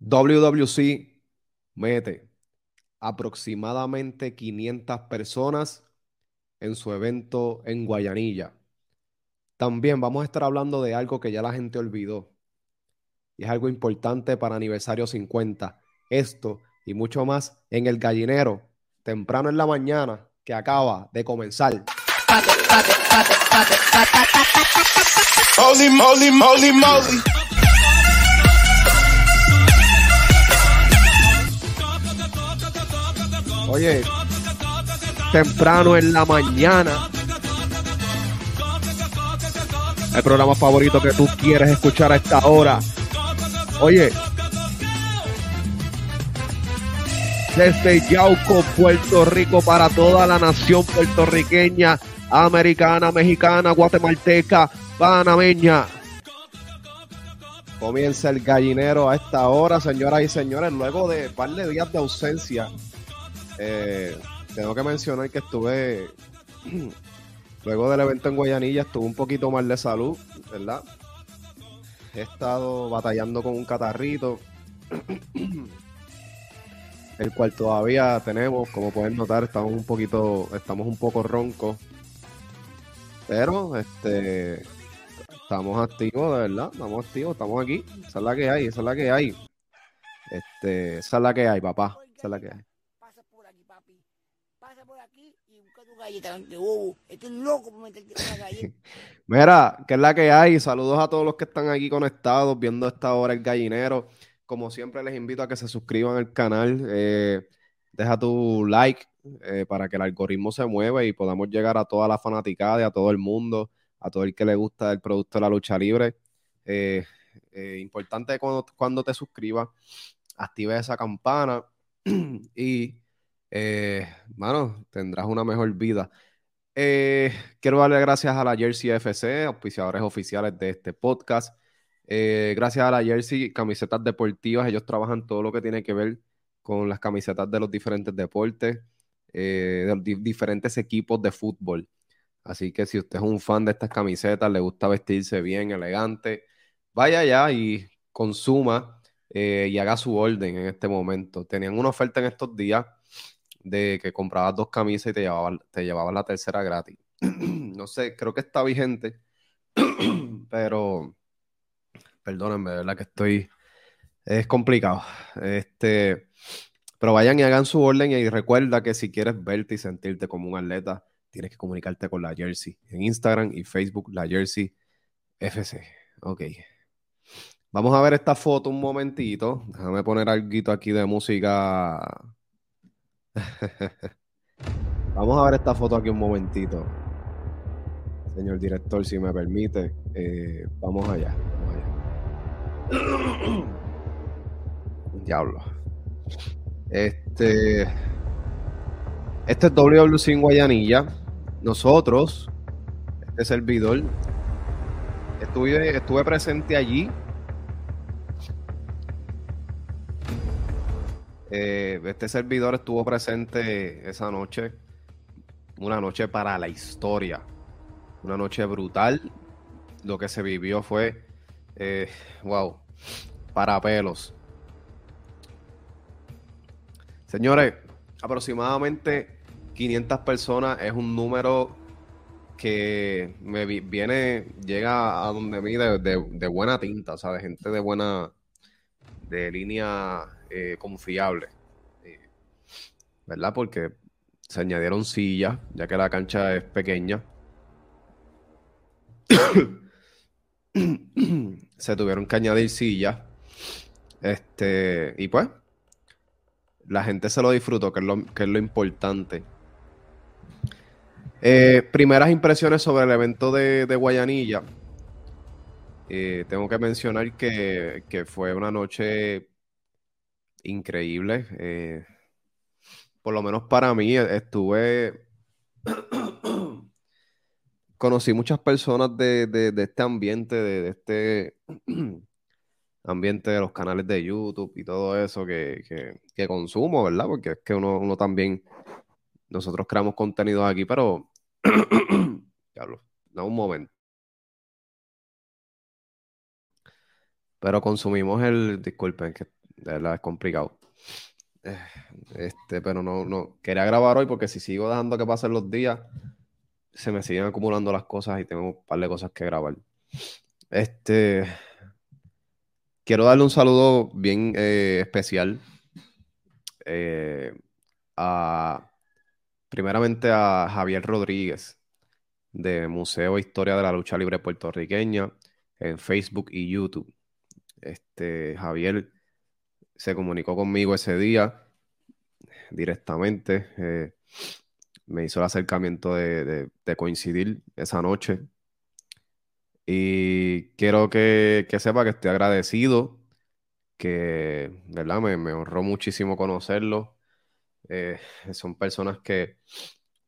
WWC mete aproximadamente 500 personas en su evento en Guayanilla. También vamos a estar hablando de algo que ya la gente olvidó. Y es algo importante para aniversario 50. Esto y mucho más en el gallinero, temprano en la mañana, que acaba de comenzar. Oye, temprano en la mañana. El programa favorito que tú quieres escuchar a esta hora. Oye, desde Yauco, Puerto Rico, para toda la nación puertorriqueña, americana, mexicana, guatemalteca, panameña. Comienza el gallinero a esta hora, señoras y señores, luego de un par de días de ausencia. Eh, tengo que mencionar que estuve, luego del evento en Guayanilla, estuve un poquito mal de salud, ¿verdad? He estado batallando con un catarrito, el cual todavía tenemos, como pueden notar, estamos un poquito, estamos un poco roncos, pero este, estamos activos, de verdad, estamos activos, estamos aquí, esa es la que hay, esa es la que hay, este, esa es la que hay, papá, esa es la que hay. Pasa por aquí, papi. Pasa por aquí galleta. Mira, ¿qué es la que hay? Saludos a todos los que están aquí conectados, viendo esta hora el gallinero. Como siempre, les invito a que se suscriban al canal. eh, deja tu like eh, para que el algoritmo se mueva y podamos llegar a toda la fanaticada a todo el mundo, a todo el que le gusta el producto de la lucha libre. Eh, importante cuando, cuando te suscribas, active esa campana y, eh, mano, tendrás una mejor vida. Eh, quiero darle gracias a la Jersey FC, auspiciadores oficiales de este podcast. Eh, gracias a la Jersey, camisetas deportivas, ellos trabajan todo lo que tiene que ver con las camisetas de los diferentes deportes, eh, de los di- diferentes equipos de fútbol. Así que si usted es un fan de estas camisetas, le gusta vestirse bien, elegante, vaya allá y consuma y haga su orden en este momento. Tenían una oferta en estos días de que comprabas dos camisas y te llevaban, te la tercera gratis. No sé, creo que está vigente, pero perdónenme, de verdad que estoy, es complicado. Este, pero vayan y hagan su orden y recuerda que si quieres verte y sentirte como un atleta, tienes que comunicarte con la Jersey en Instagram y Facebook, la Jersey FC. Ok. Vamos a ver esta foto un momentito. Déjame poner algo aquí de música. Vamos a ver esta foto aquí un momentito. Señor director, si me permite. Eh, vamos allá. Vamos. Diablo. Este. Este es WWC en Guayanilla. Nosotros, este servidor, estuve, estuve presente allí. Eh, este servidor estuvo presente esa noche. Una noche para la historia. Una noche brutal. Lo que se vivió fue. eh, wow. Para pelos. Señores, aproximadamente 500 personas es un número que me vi- viene, llega a donde mí de, de- de buena tinta, o sea, de gente de buena, de línea eh, confiable, eh, ¿verdad? Porque se añadieron sillas, ya que la cancha es pequeña. Se tuvieron que añadir sillas. Este, y pues, la gente se lo disfrutó, que es lo, que es lo importante. Eh, primeras impresiones sobre el evento de, de Guayanilla. Tengo que mencionar que, que fue una noche increíble. eh, por lo menos para mí, eh, estuve. Conocí muchas personas de, de- este ambiente, de, este ambiente de los canales de YouTube y todo eso que, que- que consumo, ¿verdad? Porque es que uno, uno también, nosotros creamos contenidos aquí, pero. Diablo, no, un momento. Pero consumimos el. Disculpen, que De verdad es complicado. Eh, este, pero no, no. Quería grabar hoy porque si sigo dejando que pasen los días, se me siguen acumulando las cosas y tengo un par de cosas que grabar. Este. Quiero darle un saludo bien eh, especial eh, a, primeramente a Javier Rodríguez de Museo Historia de la Lucha Libre Puertorriqueña en Facebook y YouTube. Este, Javier se comunicó conmigo ese día directamente. Eh, me hizo el acercamiento de, coincidir esa noche. Y quiero que, sepa que estoy agradecido, que ¿verdad? Me, me honró muchísimo conocerlo. Eh, son personas que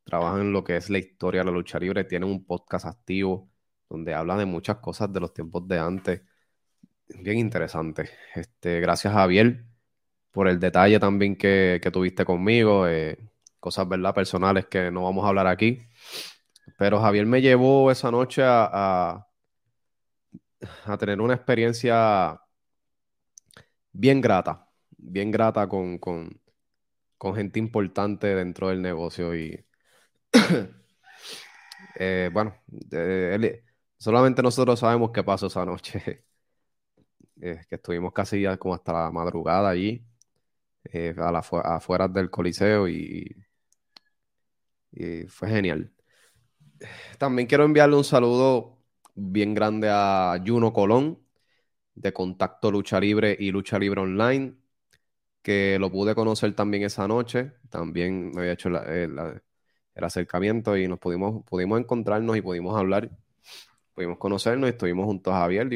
trabajan en lo que es la historia de la lucha libre, tienen un podcast activo donde hablan de muchas cosas de los tiempos de antes. Bien interesante. Este, gracias Javier por el detalle también que, tuviste conmigo. Eh, cosas, ¿verdad? Personales que no vamos a hablar aquí. Pero Javier me llevó esa noche a, a, tener una experiencia bien grata, bien grata con, con, con gente importante dentro del negocio y eh, bueno, solamente nosotros sabemos qué pasó esa noche. Que estuvimos casi como hasta la madrugada allí, eh, a la, afuera del Coliseo y, fue genial. También quiero enviarle un saludo bien grande a Juno Colón de Contacto Lucha Libre y Lucha Libre Online, que lo pude conocer también esa noche. También me había hecho el, acercamiento y nos pudimos, pudimos encontrarnos y pudimos hablar, pudimos conocernos y estuvimos juntos a Javier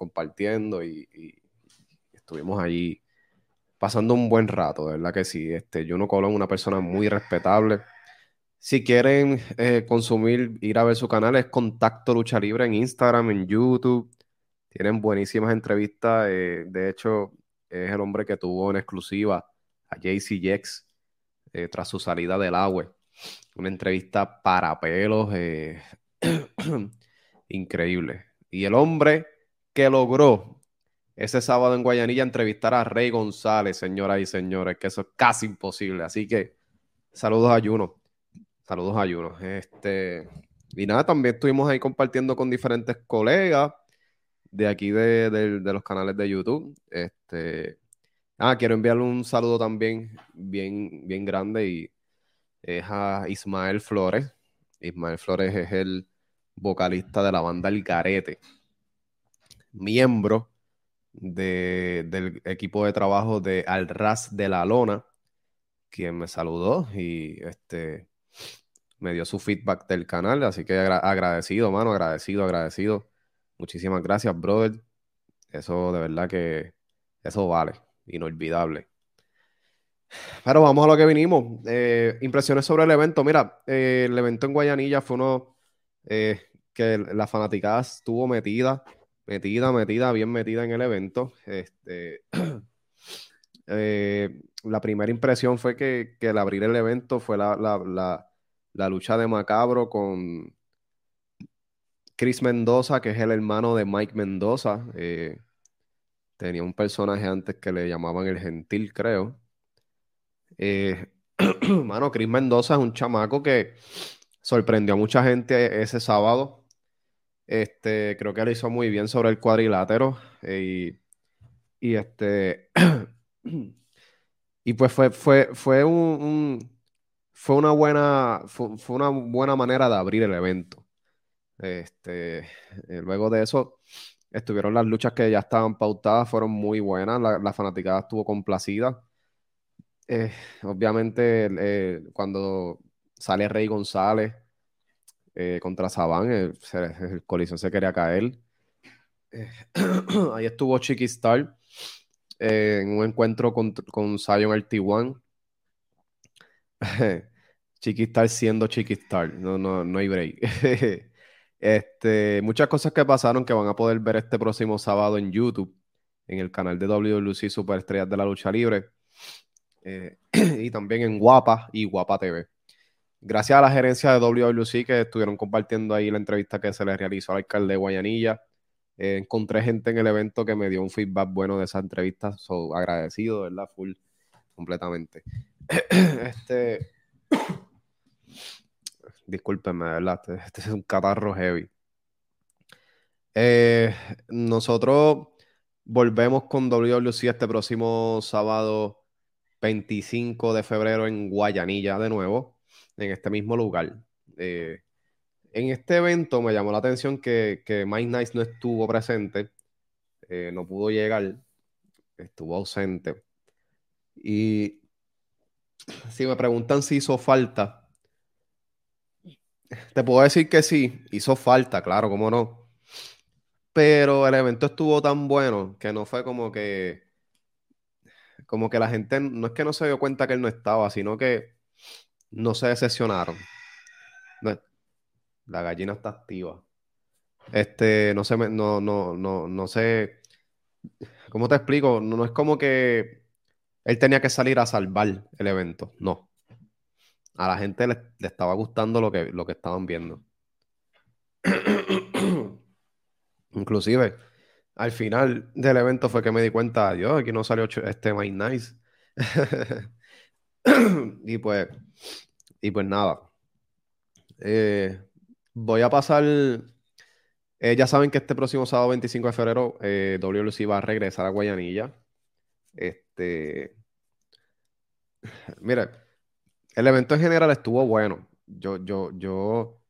compartiendo y, estuvimos allí pasando un buen rato, de verdad que sí. Este, Juno Colón, una persona muy respetable si quieren eh, consumir, ir a ver su canal, es Contacto Lucha Libre en Instagram, en YouTube. Tienen buenísimas entrevistas. Eh, de hecho, es el hombre que tuvo en exclusiva a JC Jex eh, tras su salida del agua. Una entrevista para pelos increíble. Y el hombre que logró ese sábado en Guayanilla entrevistar a Rey González, señoras y señores, que eso es casi imposible. Así que saludos a Juno. Saludos a Juno. Este, y nada, también estuvimos ahí compartiendo con diferentes colegas de aquí de, los canales de YouTube. Este, ah, quiero enviarle un saludo también bien, bien grande y es a Ismael Flores. Ismael Flores es el vocalista de la banda El Garete, miembro del equipo de trabajo de Al Ras de la Lona, quien me saludó y este me dio su feedback del canal, así que agradecido, mano, agradecido, agradecido. Muchísimas gracias, brother. Eso de verdad que eso vale, inolvidable. Pero vamos a lo que vinimos. Eh, impresiones sobre el evento. Mira, eh, el evento en Guayanilla fue uno eh, que la fanaticada estuvo metida, metida, metida, bien metida en el evento. Este, la primera impresión fue que, que, el abrir el evento fue la la lucha de Macabro con Chris Mendoza, que es el hermano de Mike Mendoza. Eh, tenía un personaje antes que le llamaban el Gentil, creo. Eh, mano, Chris Mendoza es un chamaco que sorprendió a mucha gente ese sábado. Este, creo que le hizo muy bien sobre el cuadrilátero. Eh, y, este. y pues fue, fue, fue un fue una buena, fue, una buena manera de abrir el evento. Este, eh, luego de eso, estuvieron las luchas que ya estaban pautadas, fueron muy buenas, la, fanaticada estuvo complacida. Eh, obviamente, cuando sale Rey González contra Saban, el, el, colisión se quería caer. ahí estuvo Chiqui Star en un encuentro con, con Zion RT1. Chiquistar siendo Chiquistar. No, no, no hay break. este, muchas cosas que pasaron que van a poder ver este próximo sábado en YouTube, en el canal de WLC Superestrellas de la Lucha Libre. Eh, y también en Guapa y Guapa TV. Gracias a la gerencia de WLC que estuvieron compartiendo ahí la entrevista que se le realizó al alcalde de Guayanilla, Eh, encontré gente en el evento que me dio un feedback bueno de esa entrevista, so, agradecido, ¿verdad? Full, completamente. este. Discúlpenme, ¿verdad? Este, este, es un catarro heavy. Eh, nosotros volvemos con WWC este próximo sábado 25 de febrero en Guayanilla de nuevo, en este mismo lugar. Eh, en este evento me llamó la atención que, que Mike Nice no estuvo presente, eh, no pudo llegar, estuvo ausente. Y si me preguntan si hizo falta, te puedo decir que sí, hizo falta, claro, cómo no. Pero el evento estuvo tan bueno que no fue como que, como que la gente, no es que no se dio cuenta que él no estaba, sino que no se decepcionaron. La gallina está activa. Este, no sé, no, no, no, no sé. ¿Cómo te explico? No, es como que él tenía que salir a salvar el evento. No. A la gente le, estaba gustando lo que, lo que estaban viendo. Inclusive, al final del evento fue que me di cuenta, Dios, aquí no salió este My Nice. y pues, y pues nada. Eh, Voy a pasar. Eh, ya saben que este próximo sábado 25 de febrero eh, WLC va a regresar a Guayanilla. Este. Mire, el evento en general estuvo bueno. Yo, yo, yo.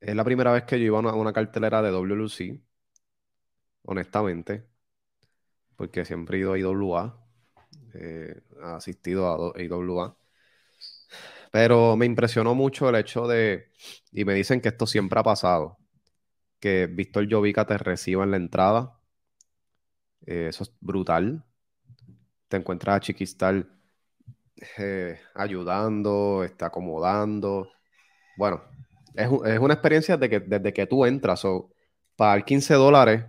Es la primera vez que yo iba a una, cartelera de WLC. Honestamente. Porque siempre he ido a IWA. Eh, asistido a IWA. Pero me impresionó mucho el hecho de, y me dicen que esto siempre ha pasado, que Víctor Jovica te reciba en la entrada. Eh, eso es brutal. Te encuentras a Chiquistal eh, ayudando, está acomodando. Bueno, es, una experiencia de que, desde que tú entras, o pagar 15 dólares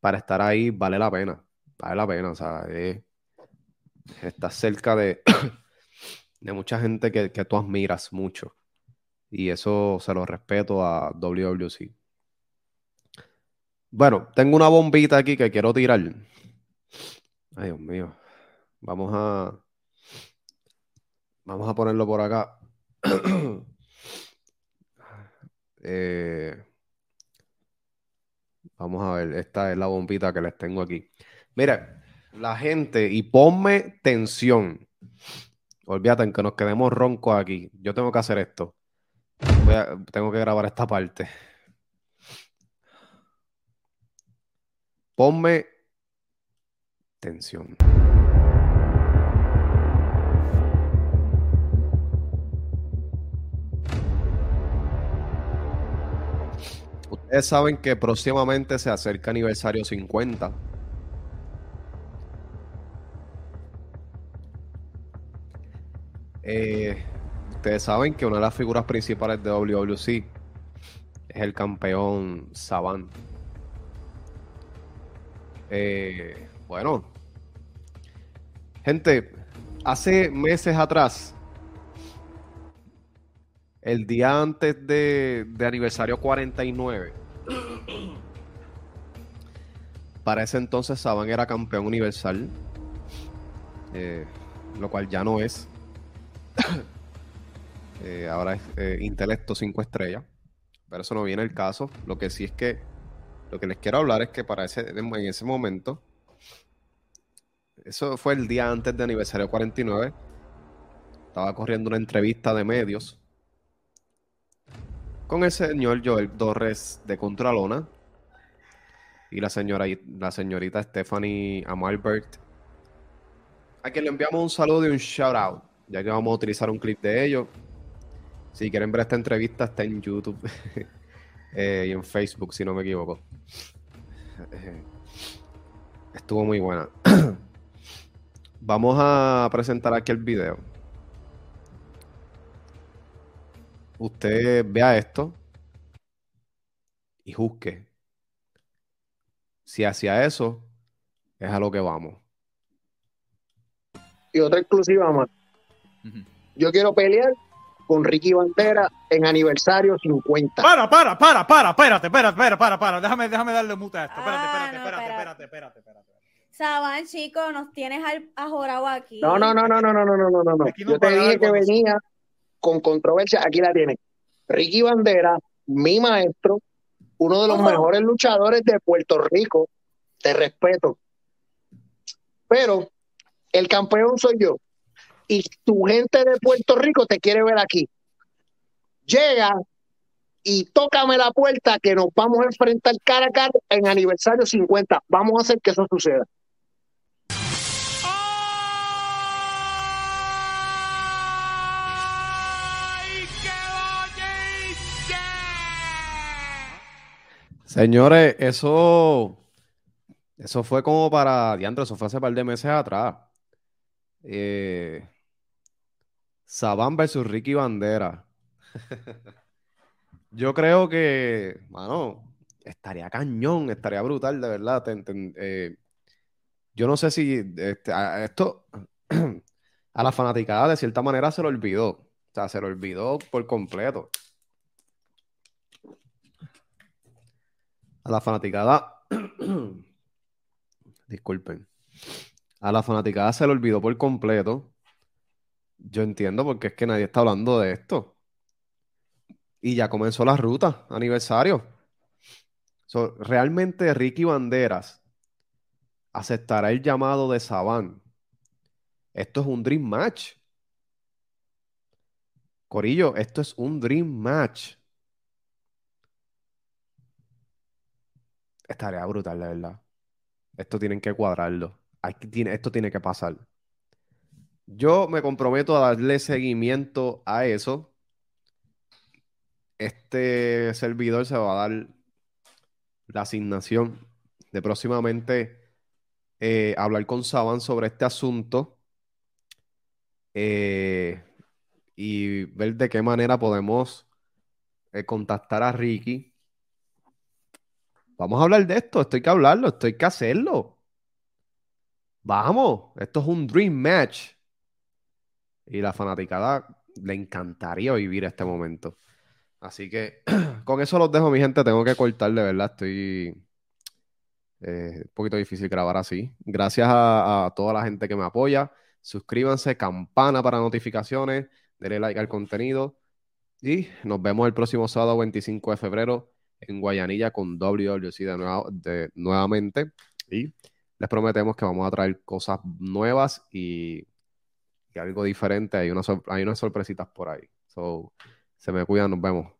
para estar ahí vale la pena. Vale la pena, o sea, estás cerca de de mucha gente que, tú admiras mucho. Y eso se lo respeto a WWC. Bueno, tengo una bombita aquí que quiero tirar. Ay, Dios mío. Vamos a. Vamos a ponerlo por acá. Eh, vamos a ver, esta es la bombita que les tengo aquí. Mira, la gente, y ponme tensión. Olvídate que nos quedemos roncos aquí. Yo tengo que hacer esto. tengo que grabar esta parte. Ponme tensión. Ustedes saben que próximamente se acerca aniversario 50 Eh, ustedes saben que una de las figuras principales de WWC es el campeón Saban. Eh, bueno, gente, hace meses atrás, el día antes de, aniversario 49, para ese entonces Saban era campeón universal, eh, lo cual ya no es. Eh, ahora es eh, intelecto 5 estrellas, pero eso no viene el caso. Lo que sí es que lo que les quiero hablar es que para ese, en ese momento, eso fue el día antes de aniversario 49, estaba corriendo una entrevista de medios con el señor Joel Torres de Contralona y la señora la señorita Stephanie Amalbert a quien le enviamos un saludo y un shout out ya que vamos a utilizar un clip de ellos. Si quieren ver esta entrevista, está en YouTube eh, y en Facebook, si no me equivoco. Eh, estuvo muy buena. vamos a presentar aquí el video. Usted vea esto y juzgue. Si hacia eso es a lo que vamos. Y otra exclusiva más. Yo quiero pelear con Ricky Bandera en aniversario 50. Para, para, para, para, espérate, espérate, para, para, para. Déjame, déjame darle muta a esto. Espérate, Ah, espérate, espérate, espérate. espérate, espérate, espérate. Saban, chico, nos tienes al, ajorado aquí. No, no, no, no, no, no, no, no, no, no. Yo te dije que venía con controversia. Aquí la tienen. Ricky Bandera, mi maestro, uno de los mejores luchadores de Puerto Rico. Te respeto. Pero el campeón soy yo. Y tu gente de Puerto Rico te quiere ver aquí. Llega y tócame la puerta que nos vamos a enfrentar cara a cara en aniversario 50. Vamos a hacer que eso suceda. Señores, eso, eso fue como para, diantro, eso fue hace par de meses atrás. Eh, Saban versus Ricky Bandera. Yo creo que, mano, estaría cañón, estaría brutal, de verdad. Eh, yo no sé si este, esto a la fanaticada de cierta manera se lo olvidó. O sea, se lo olvidó por completo. A la fanaticada, disculpen, a la fanaticada se le olvidó por completo. Yo entiendo porque es que nadie está hablando de esto. Y ya comenzó la ruta, aniversario. Realmente Ricky Banderas aceptará el llamado de Saban. Esto es un Dream Match. Corillo, esto es un Dream Match. Estaría brutal, de verdad. Esto tienen que cuadrarlo. Esto tiene que pasar. Yo me comprometo a darle seguimiento a eso. Este servidor se va a dar la asignación de próximamente eh, hablar con Saban sobre este asunto eh, y ver de qué manera podemos eh, contactar a Ricky. Vamos a hablar de esto, esto hay que hablarlo, esto hay que hacerlo. Vamos, esto es un dream match. Y la fanaticada le encantaría vivir este momento. Así que con eso los dejo, mi gente. Tengo que cortar, de verdad. Estoy eh, un poquito difícil grabar así. Gracias a, toda la gente que me apoya. Suscríbanse, campana para notificaciones, denle like al contenido. Y nos vemos el próximo sábado 25 de febrero en Guayanilla con WWC de, nuevo- de- nuevamente. Y les prometemos que vamos a traer cosas nuevas y, y algo diferente. Hay, sor- hay unas sorpresitas por ahí. So, se me cuidan, nos vemos.